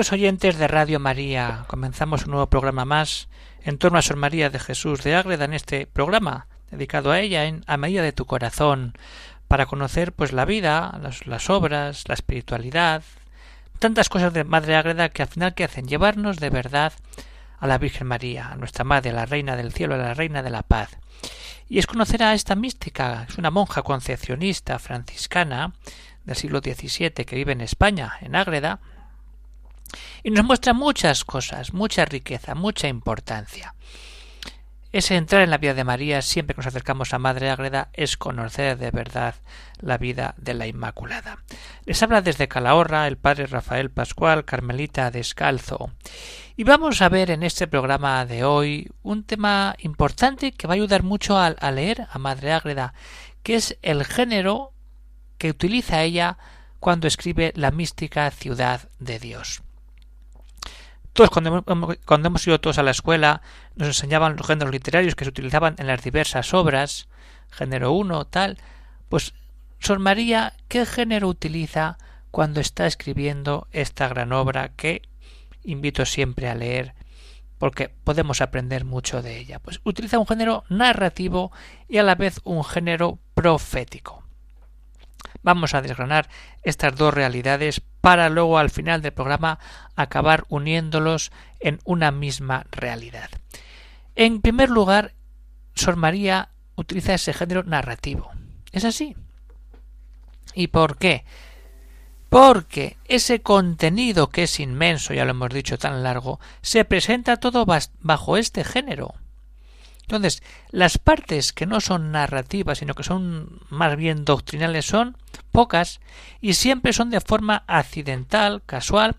Oyentes de Radio María, comenzamos un nuevo programa más en torno a Sor María de Jesús de Ágreda en este programa dedicado a ella en A medida de tu corazón para conocer pues la vida, las, las obras, la espiritualidad, tantas cosas de Madre Ágreda que al final que hacen llevarnos de verdad a la Virgen María, a nuestra Madre, a la Reina del Cielo, a la Reina de la Paz. Y es conocer a esta mística, es una monja concepcionista franciscana del siglo XVII que vive en España, en Ágreda, y nos muestra muchas cosas, mucha riqueza, mucha importancia. Ese entrar en la vida de María siempre que nos acercamos a Madre Ágreda es conocer de verdad la vida de la Inmaculada. Les habla desde Calahorra el padre Rafael Pascual, Carmelita Descalzo. Y vamos a ver en este programa de hoy un tema importante que va a ayudar mucho a, leer a Madre Ágreda, que es el género que utiliza ella cuando escribe la mística ciudad de Dios. Todos cuando, cuando hemos ido todos a la escuela nos enseñaban los géneros literarios que se utilizaban en las diversas obras, género uno, tal, pues Sor María, ¿qué género utiliza cuando está escribiendo esta gran obra que invito siempre a leer porque podemos aprender mucho de ella? Pues utiliza un género narrativo y a la vez un género profético. Vamos a desgranar estas dos realidades para luego al final del programa acabar uniéndolos en una misma realidad. En primer lugar, Sor María utiliza ese género narrativo. ¿Es así? ¿Y por qué? Porque ese contenido que es inmenso, ya lo hemos dicho tan largo, se presenta todo bajo este género. Entonces, las partes que no son narrativas, sino que son más bien doctrinales, son pocas y siempre son de forma accidental, casual,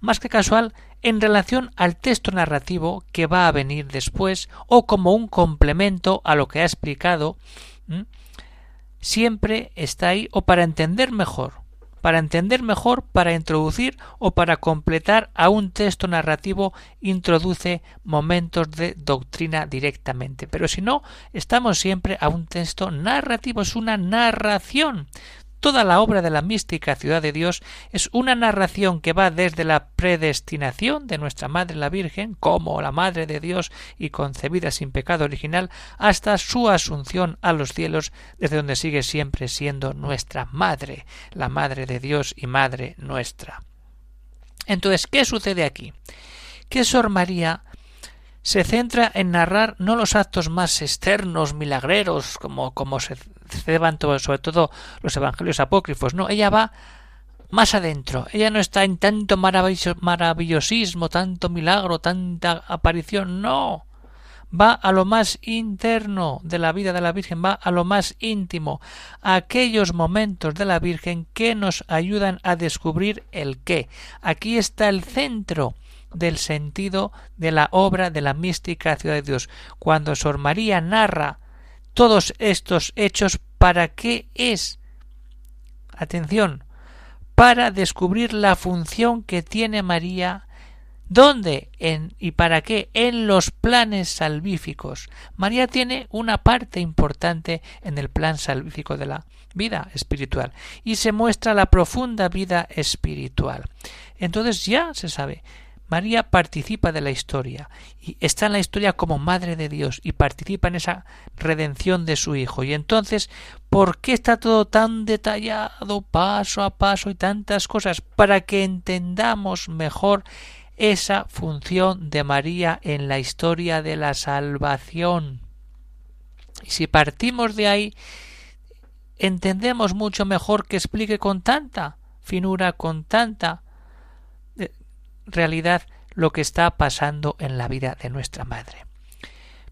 más que casual, en relación al texto narrativo que va a venir después o como un complemento a lo que ha explicado, siempre está ahí o para entender mejor para entender mejor, para introducir o para completar a un texto narrativo introduce momentos de doctrina directamente. Pero si no, estamos siempre a un texto narrativo, es una narración Toda la obra de la mística Ciudad de Dios es una narración que va desde la predestinación de nuestra Madre la Virgen, como la Madre de Dios y concebida sin pecado original, hasta su asunción a los cielos, desde donde sigue siempre siendo nuestra Madre, la Madre de Dios y Madre nuestra. Entonces, ¿qué sucede aquí? Que Sor María se centra en narrar no los actos más externos, milagreros, como, como se ceban sobre todo los evangelios apócrifos, no, ella va más adentro, ella no está en tanto maravillosismo, tanto milagro, tanta aparición, no, va a lo más interno de la vida de la Virgen, va a lo más íntimo, a aquellos momentos de la Virgen que nos ayudan a descubrir el qué. Aquí está el centro del sentido de la obra de la mística ciudad de Dios. Cuando Sor María narra todos estos hechos, ¿para qué es? Atención, para descubrir la función que tiene María ¿Dónde en, y para qué? En los planes salvíficos. María tiene una parte importante en el plan salvífico de la vida espiritual y se muestra la profunda vida espiritual. Entonces ya se sabe María participa de la historia y está en la historia como Madre de Dios y participa en esa redención de su Hijo. Y entonces, ¿por qué está todo tan detallado, paso a paso y tantas cosas? Para que entendamos mejor esa función de María en la historia de la salvación. Y si partimos de ahí, entendemos mucho mejor que explique con tanta finura, con tanta realidad lo que está pasando en la vida de nuestra madre.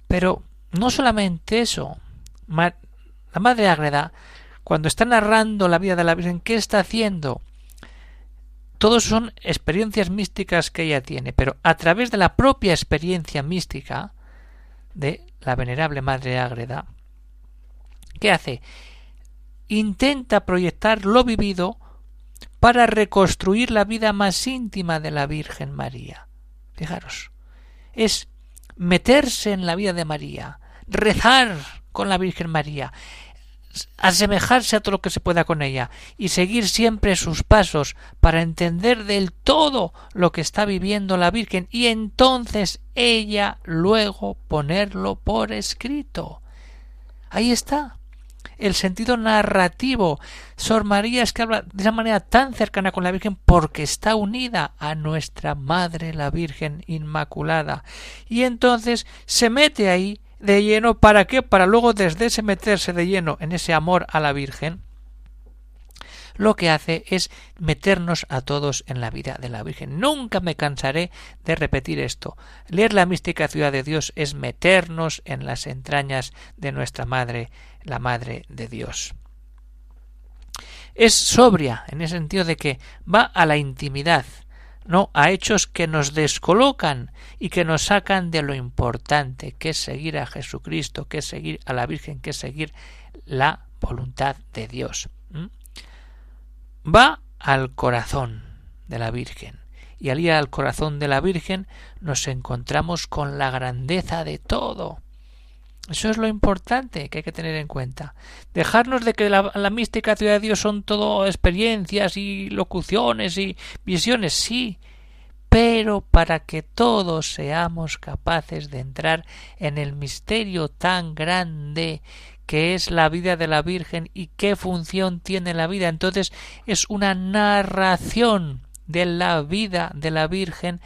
Pero no solamente eso, la madre Ágreda, cuando está narrando la vida de la Virgen, ¿qué está haciendo? todos son experiencias místicas que ella tiene, pero a través de la propia experiencia mística de la venerable Madre Ágreda, ¿qué hace? Intenta proyectar lo vivido para reconstruir la vida más íntima de la Virgen María. Fijaros, es meterse en la vida de María, rezar con la Virgen María, asemejarse a todo lo que se pueda con ella y seguir siempre sus pasos para entender del todo lo que está viviendo la Virgen y entonces ella luego ponerlo por escrito. Ahí está el sentido narrativo. Sor María es que habla de esa manera tan cercana con la Virgen porque está unida a nuestra Madre la Virgen Inmaculada. Y entonces se mete ahí de lleno, ¿para qué? Para luego desde ese meterse de lleno en ese amor a la Virgen, lo que hace es meternos a todos en la vida de la Virgen. Nunca me cansaré de repetir esto. Leer la mística ciudad de Dios es meternos en las entrañas de nuestra Madre, la Madre de Dios. Es sobria en el sentido de que va a la intimidad, no a hechos que nos descolocan y que nos sacan de lo importante, que es seguir a Jesucristo, que es seguir a la Virgen, que es seguir la voluntad de Dios. Va al corazón de la Virgen, y al ir al corazón de la Virgen nos encontramos con la grandeza de todo. Eso es lo importante que hay que tener en cuenta. Dejarnos de que la, mística ciudad de Dios son todo experiencias y locuciones y visiones, sí, pero para que todos seamos capaces de entrar en el misterio tan grande que es la vida de la Virgen y qué función tiene la vida. Entonces es una narración de la vida de la Virgen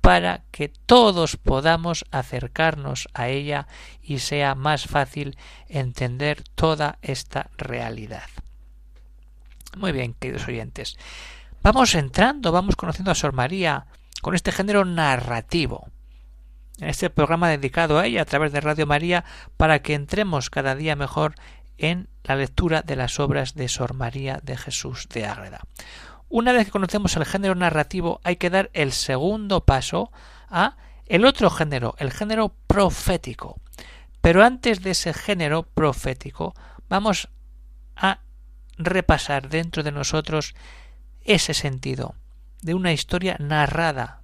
para que todos podamos acercarnos a ella y sea más fácil entender toda esta realidad. Muy bien, queridos oyentes. Vamos entrando, vamos conociendo a Sor María con este género narrativo. Este programa dedicado a ella a través de Radio María para que entremos cada día mejor en la lectura de las obras de Sor María de Jesús de Ágreda. Una vez que conocemos el género narrativo, hay que dar el segundo paso a el otro género, el género profético. Pero antes de ese género profético, vamos a repasar dentro de nosotros ese sentido de una historia narrada,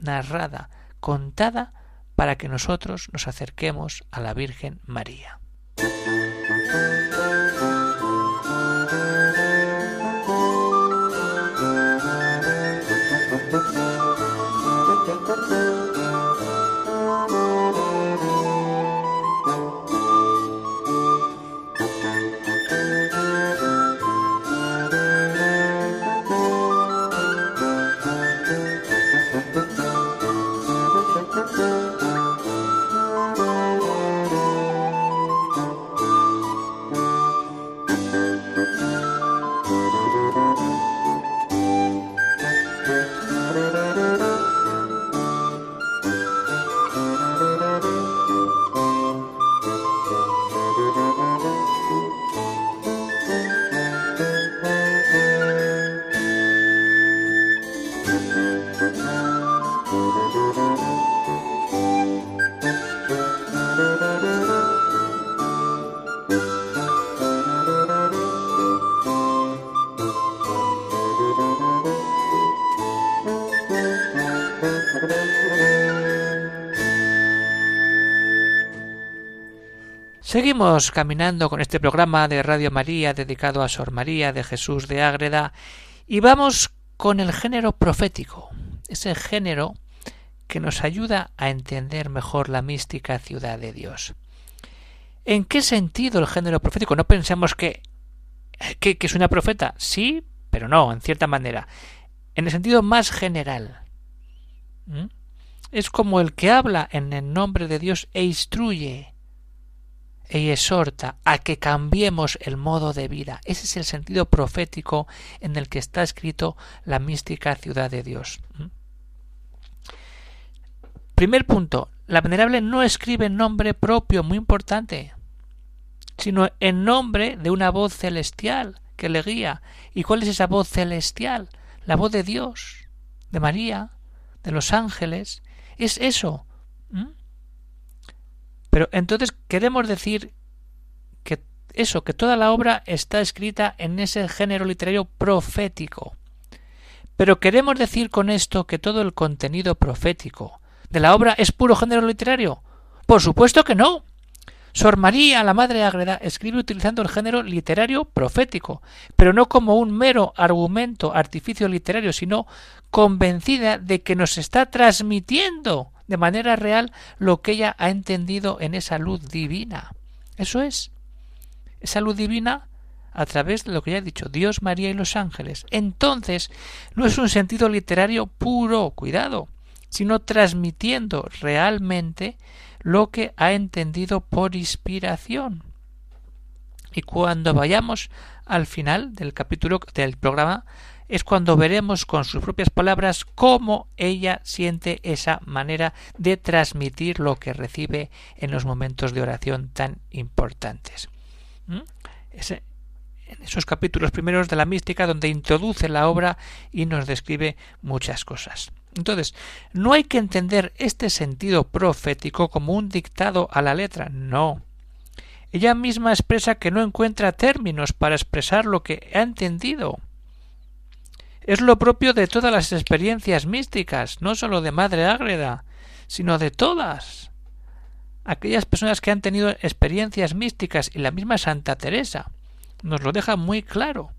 narrada, contada para que nosotros nos acerquemos a la Virgen María. Seguimos caminando con este programa de Radio María dedicado a Sor María de Jesús de Ágreda y vamos con el género profético, ese género que nos ayuda a entender mejor la mística ciudad de Dios. ¿En qué sentido el género profético? No pensemos que, que, es una profeta. Sí, pero no, en cierta manera. En el sentido más general. Es como el que habla en el nombre de Dios e instruye y exhorta a que cambiemos el modo de vida. Ese es el sentido profético en el que está escrito la mística ciudad de Dios. Primer punto, la venerable no escribe en nombre propio, muy importante, sino en nombre de una voz celestial que le guía. ¿Y cuál es esa voz celestial? la voz de Dios, de María, de los ángeles, es eso. Pero entonces queremos decir que eso, que toda la obra está escrita en ese género literario profético. Pero queremos decir con esto que todo el contenido profético de la obra es puro género literario. Por supuesto que no. Sor María, la Madre Ágreda, escribe utilizando el género literario profético, pero no como un mero argumento, artificio literario, sino convencida de que nos está transmitiendo de manera real lo que ella ha entendido en esa luz divina. Eso es. Esa luz divina a través de lo que ya he dicho, Dios, María y los ángeles. Entonces, no es un sentido literario puro, cuidado, sino transmitiendo realmente lo que ha entendido por inspiración. Y cuando vayamos al final del capítulo del programa, es cuando veremos con sus propias palabras cómo ella siente esa manera de transmitir lo que recibe en los momentos de oración tan importantes. ¿Mm? en esos capítulos primeros de la mística donde introduce la obra y nos describe muchas cosas. Entonces, no hay que entender este sentido profético como un dictado a la letra, no. Ella misma expresa que no encuentra términos para expresar lo que ha entendido. Es lo propio de todas las experiencias místicas, no sólo de Madre Ágreda, sino de todas. Aquellas personas que han tenido experiencias místicas y la misma Santa Teresa nos lo deja muy claro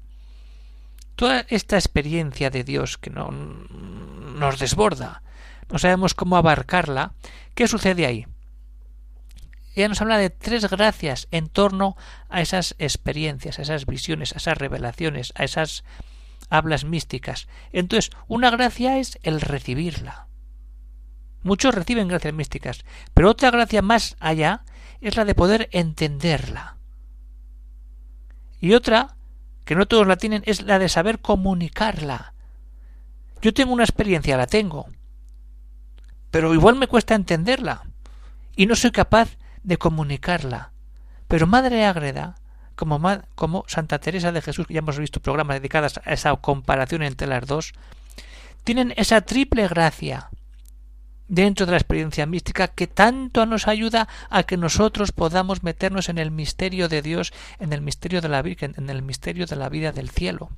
toda esta experiencia de Dios que no, nos desborda, no sabemos cómo abarcarla, ¿qué sucede ahí? Ella nos habla de tres gracias en torno a esas experiencias, a esas visiones, a esas revelaciones, a esas hablas místicas. Entonces, una gracia es el recibirla. Muchos reciben gracias místicas, pero otra gracia más allá es la de poder entenderla. Y otra que no todos la tienen, es la de saber comunicarla. Yo tengo una experiencia, la tengo, pero igual me cuesta entenderla y no soy capaz de comunicarla. Pero Madre Ágreda, como, como Santa Teresa de Jesús, que ya hemos visto programas dedicados a esa comparación entre las dos, tienen esa triple gracia dentro de la experiencia mística que tanto nos ayuda a que nosotros podamos meternos en el misterio de Dios, en el misterio de la Virgen, en el misterio de la vida del cielo.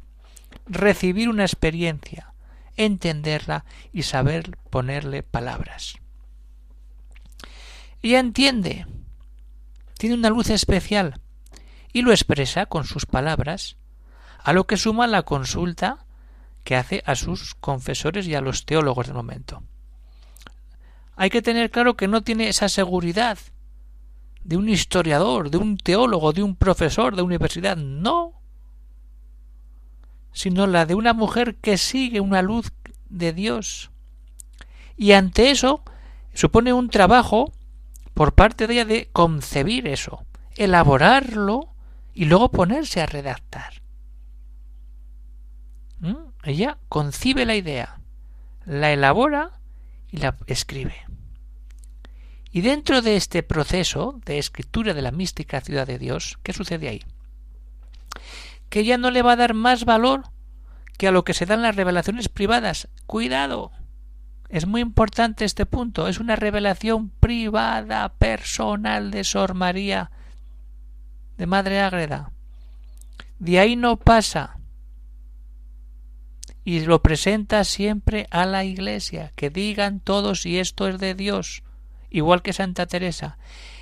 Recibir una experiencia, entenderla y saber ponerle palabras. Ella entiende, tiene una luz especial y lo expresa con sus palabras, a lo que suma la consulta que hace a sus confesores y a los teólogos del momento hay que tener claro que no tiene esa seguridad de un historiador, de un teólogo, de un profesor de universidad, no, sino la de una mujer que sigue una luz de Dios. Y ante eso supone un trabajo por parte de ella de concebir eso, elaborarlo y luego ponerse a redactar. ¿Mm? Ella concibe la idea, la elabora y la escribe. Y dentro de este proceso de escritura de la mística ciudad de Dios, ¿qué sucede ahí? Que ya no le va a dar más valor que a lo que se dan las revelaciones privadas. Cuidado. Es muy importante este punto. Es una revelación privada, personal de Sor María, de Madre Ágreda. De ahí no pasa. Y lo presenta siempre a la Iglesia, que digan todos si esto es de Dios igual que Santa Teresa,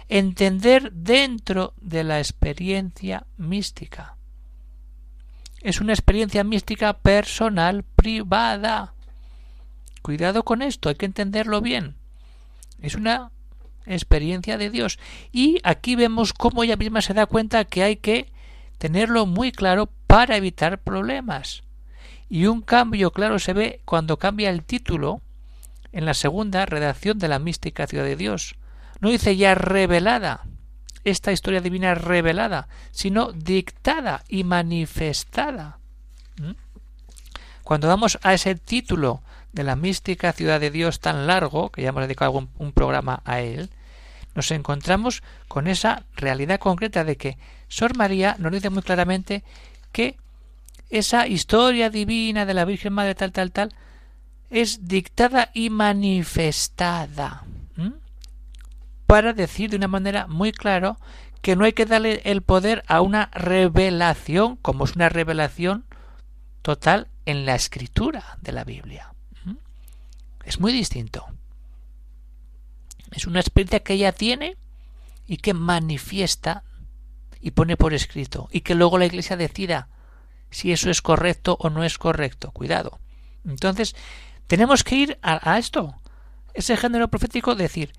entender dentro de la experiencia mística. Es una experiencia mística personal, privada. Cuidado con esto, hay que entenderlo bien. Es una experiencia de Dios. Y aquí vemos cómo ella misma se da cuenta que hay que tenerlo muy claro para evitar problemas. Y un cambio claro se ve cuando cambia el título en la segunda redacción de la mística ciudad de Dios. No dice ya revelada, esta historia divina revelada, sino dictada y manifestada. ¿Mm? Cuando vamos a ese título de la mística ciudad de Dios tan largo, que ya hemos dedicado un programa a él, nos encontramos con esa realidad concreta de que Sor María nos dice muy claramente que esa historia divina de la Virgen Madre tal, tal, tal, es dictada y manifestada para decir de una manera muy clara que no hay que darle el poder a una revelación, como es una revelación total en la escritura de la Biblia. Es muy distinto. Es una experiencia que ella tiene y que manifiesta y pone por escrito y que luego la Iglesia decida si eso es correcto o no es correcto. Cuidado. Entonces, tenemos que ir a, esto. Ese género profético decir,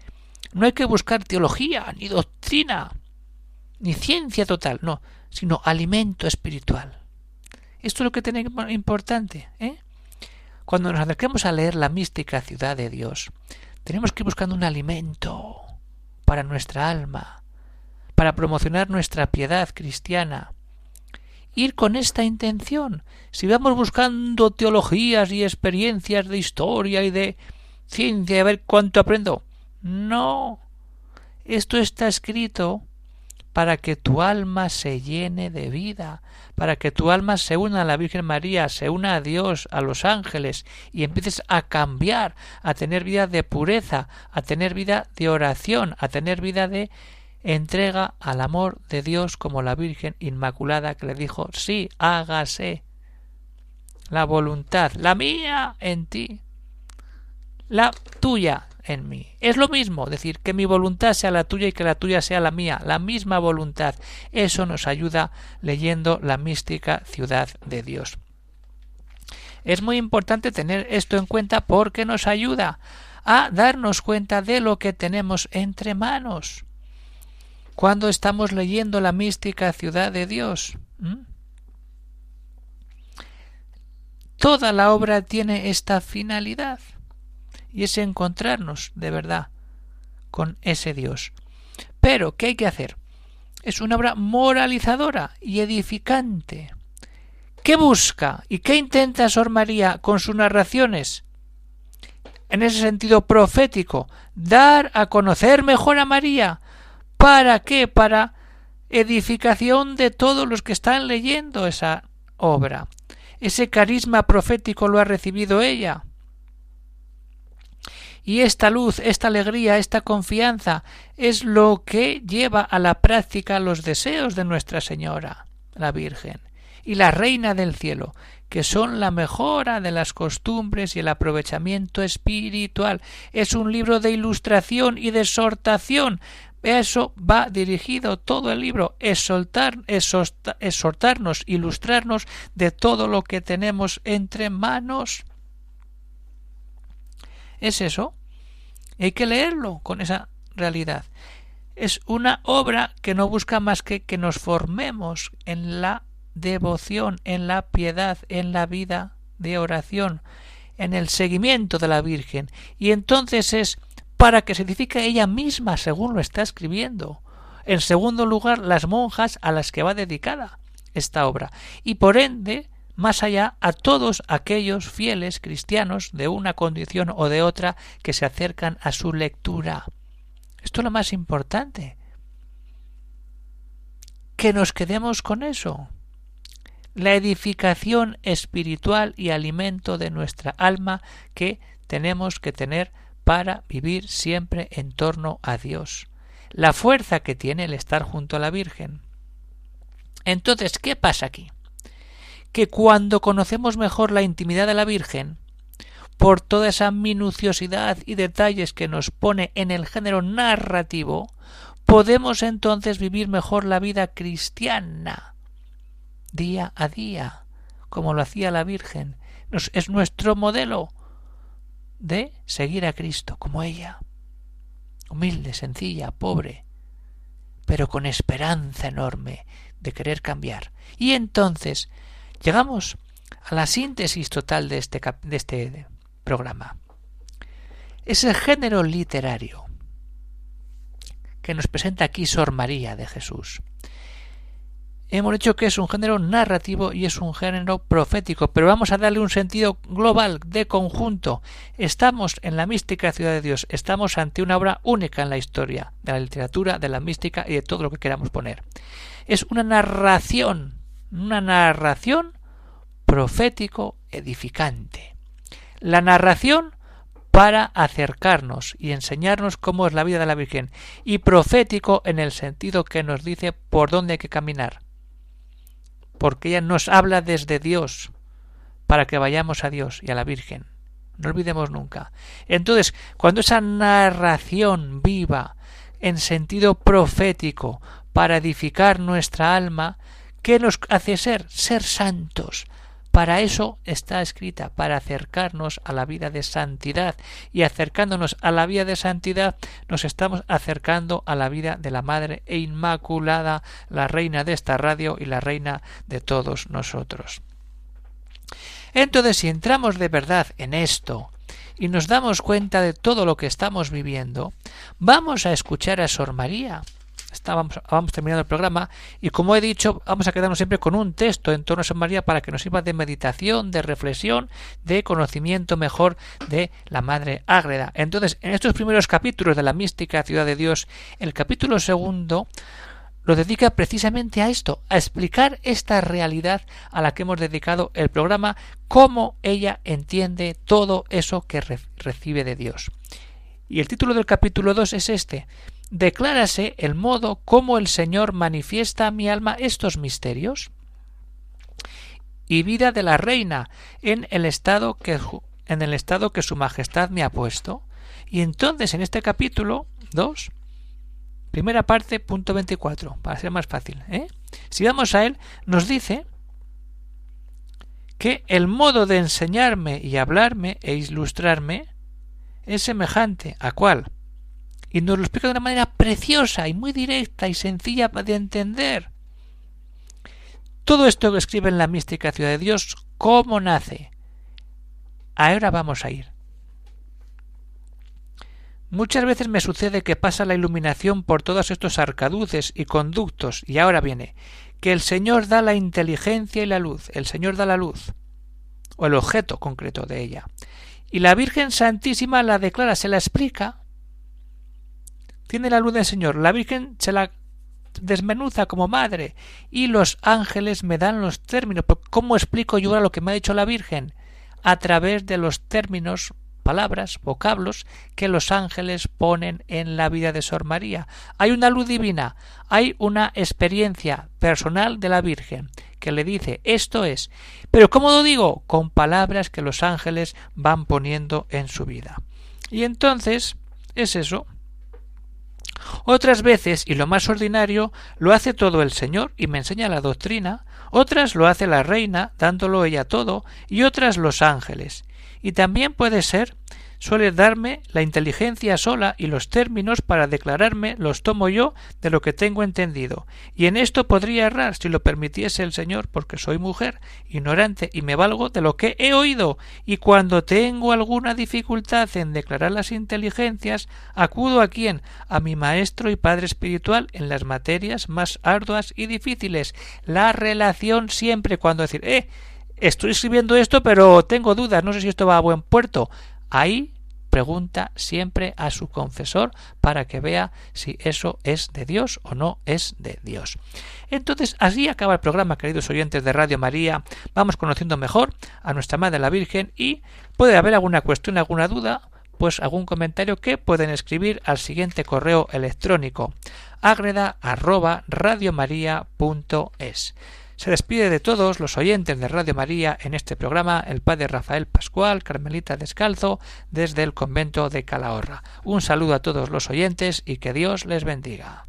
no hay que buscar teología, ni doctrina, ni ciencia total, no, sino alimento espiritual. Esto es lo que tiene importante, ¿eh? Cuando nos acerquemos a leer la mística ciudad de Dios, tenemos que ir buscando un alimento para nuestra alma, para promocionar nuestra piedad cristiana. Ir con esta intención. Si vamos buscando teologías y experiencias de historia y de ciencia, a ver cuánto aprendo. No. Esto está escrito para que tu alma se llene de vida, para que tu alma se una a la Virgen María, se una a Dios, a los ángeles, y empieces a cambiar, a tener vida de pureza, a tener vida de oración, a tener vida de entrega al amor de Dios como la Virgen Inmaculada que le dijo, sí, hágase la voluntad, la mía en ti, la tuya Es lo mismo, decir, que mi voluntad sea la tuya y que la tuya sea la mía, la misma voluntad. Eso nos ayuda leyendo la mística ciudad de Dios. Es muy importante tener esto en cuenta porque nos ayuda a darnos cuenta de lo que tenemos entre manos cuando estamos leyendo la mística ciudad de Dios. Toda la obra tiene esta finalidad y es encontrarnos de verdad con ese Dios. Pero, ¿qué hay que hacer? Es una obra moralizadora y edificante. ¿Qué busca y qué intenta Sor María con sus narraciones? En ese sentido profético, dar a conocer mejor a María. ¿Para qué? Para edificación de todos los que están leyendo esa obra. Ese carisma profético lo ha recibido ella. Y esta luz, esta alegría, esta confianza es lo que lleva a la práctica los deseos de Nuestra Señora, la Virgen, y la Reina del Cielo, que son la mejora de las costumbres y el aprovechamiento espiritual. Es un libro de ilustración y de exhortación. Eso va dirigido todo el libro, exhortar, exhortarnos, ilustrarnos de todo lo que tenemos entre manos. Es eso. Hay que leerlo con esa realidad. Es una obra que no busca más que que nos formemos en la devoción, en la piedad, en la vida de oración, en el seguimiento de la Virgen. Y entonces es para que se edifique ella misma, según lo está escribiendo. En segundo lugar, las monjas a las que va dedicada esta obra. Y por ende, más allá a todos aquellos fieles cristianos de una condición o de otra que se acercan a su lectura. Esto es lo más importante. Que nos quedemos con eso. La edificación espiritual y alimento de nuestra alma que tenemos que tener para vivir siempre en torno a Dios. La fuerza que tiene el estar junto a la Virgen. Entonces, ¿qué pasa aquí? Que cuando conocemos mejor la intimidad de la Virgen, por toda esa minuciosidad y detalles que nos pone en el género narrativo, podemos entonces vivir mejor la vida cristiana, día a día, como lo hacía la Virgen. es nuestro modelo de seguir a Cristo, como ella, humilde, sencilla, pobre, pero con esperanza enorme de querer cambiar. Y entonces Llegamos a la síntesis total de este, de este programa. Es el género literario que nos presenta aquí Sor María de Jesús. Hemos dicho que es un género narrativo y es un género profético, pero vamos a darle un sentido global, de conjunto. Estamos en la mística ciudad de Dios, estamos ante una obra única en la historia de la literatura, de la mística y de todo lo que queramos poner. Es una narración una narración profético edificante. La narración para acercarnos y enseñarnos cómo es la vida de la Virgen, y profético en el sentido que nos dice por dónde hay que caminar, porque ella nos habla desde Dios, para que vayamos a Dios y a la Virgen. No olvidemos nunca. Entonces, cuando esa narración viva en sentido profético para edificar nuestra alma, ¿qué nos hace ser? Ser santos. Para eso está escrita, para acercarnos a la vida de santidad. Y acercándonos a la vida de santidad, nos estamos acercando a la vida de la Madre e Inmaculada, la reina de esta radio y la reina de todos nosotros. Entonces, si entramos de verdad en esto y nos damos cuenta de todo lo que estamos viviendo, vamos a escuchar a Sor María. Estábamos, vamos terminando el programa y como he dicho, vamos a quedarnos siempre con un texto en torno a Sor María para que nos sirva de meditación, de reflexión, de conocimiento mejor de la Madre Ágreda. Entonces, en estos primeros capítulos de la mística Ciudad de Dios, el capítulo segundo lo dedica precisamente a esto, a explicar esta realidad a la que hemos dedicado el programa, cómo ella entiende todo eso que recibe de Dios. Y el título del capítulo 2 es este. Declárase el modo como el Señor manifiesta a mi alma estos misterios y vida de la reina en el estado que en el estado que su majestad me ha puesto. Y entonces en este capítulo 2 Primera parte, punto 24, para ser más fácil. ¿eh? Si vamos a él, nos dice que el modo de enseñarme y hablarme e ilustrarme es semejante a cuál. Y nos lo explica de una manera preciosa y muy directa y sencilla de entender. Todo esto que escribe en la mística ciudad de Dios, ¿cómo nace? Ahora vamos a ir. Muchas veces me sucede que pasa la iluminación por todos estos arcaduces y conductos, y ahora viene, que el Señor da la inteligencia y la luz, el Señor da la luz, o el objeto concreto de ella. Y la Virgen Santísima la declara, se la explica. Tiene la luz del Señor, la Virgen se la desmenuza como madre, y los ángeles me dan los términos. ¿Cómo explico yo ahora lo que me ha dicho la Virgen? A través de los términos palabras, vocablos que los ángeles ponen en la vida de Sor María. Hay una luz divina, hay una experiencia personal de la Virgen que le dice esto es. Pero ¿cómo lo digo? Con palabras que los ángeles van poniendo en su vida. Y entonces es eso. Otras veces, y lo más ordinario, lo hace todo el Señor y me enseña la doctrina, otras lo hace la reina, dándolo ella todo, y otras los ángeles. Y también puede ser suele darme la inteligencia sola y los términos para declararme los tomo yo de lo que tengo entendido. Y en esto podría errar si lo permitiese el Señor, porque soy mujer, ignorante, y me valgo de lo que he oído. Y cuando tengo alguna dificultad en declarar las inteligencias, acudo a quién? A mi maestro y padre espiritual en las materias más arduas y difíciles. La relación siempre cuando decir, eh, estoy escribiendo esto, pero tengo dudas, no sé si esto va a buen puerto. Ahí pregunta siempre a su confesor para que vea si eso es de Dios o no es de Dios. Entonces, así acaba el programa, queridos oyentes de Radio María. Vamos conociendo mejor a nuestra Madre la Virgen y puede haber alguna cuestión, alguna duda, pues algún comentario que pueden escribir al siguiente correo electrónico agreda se despide de todos los oyentes de Radio María en este programa el padre Rafael Pascual, Carmelita Descalzo, desde el convento de Calahorra. Un saludo a todos los oyentes y que Dios les bendiga.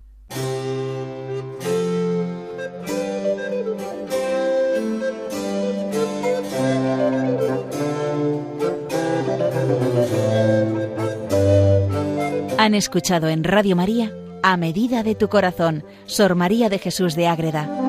Han escuchado en Radio María A Medida de tu Corazón, Sor María de Jesús de Ágreda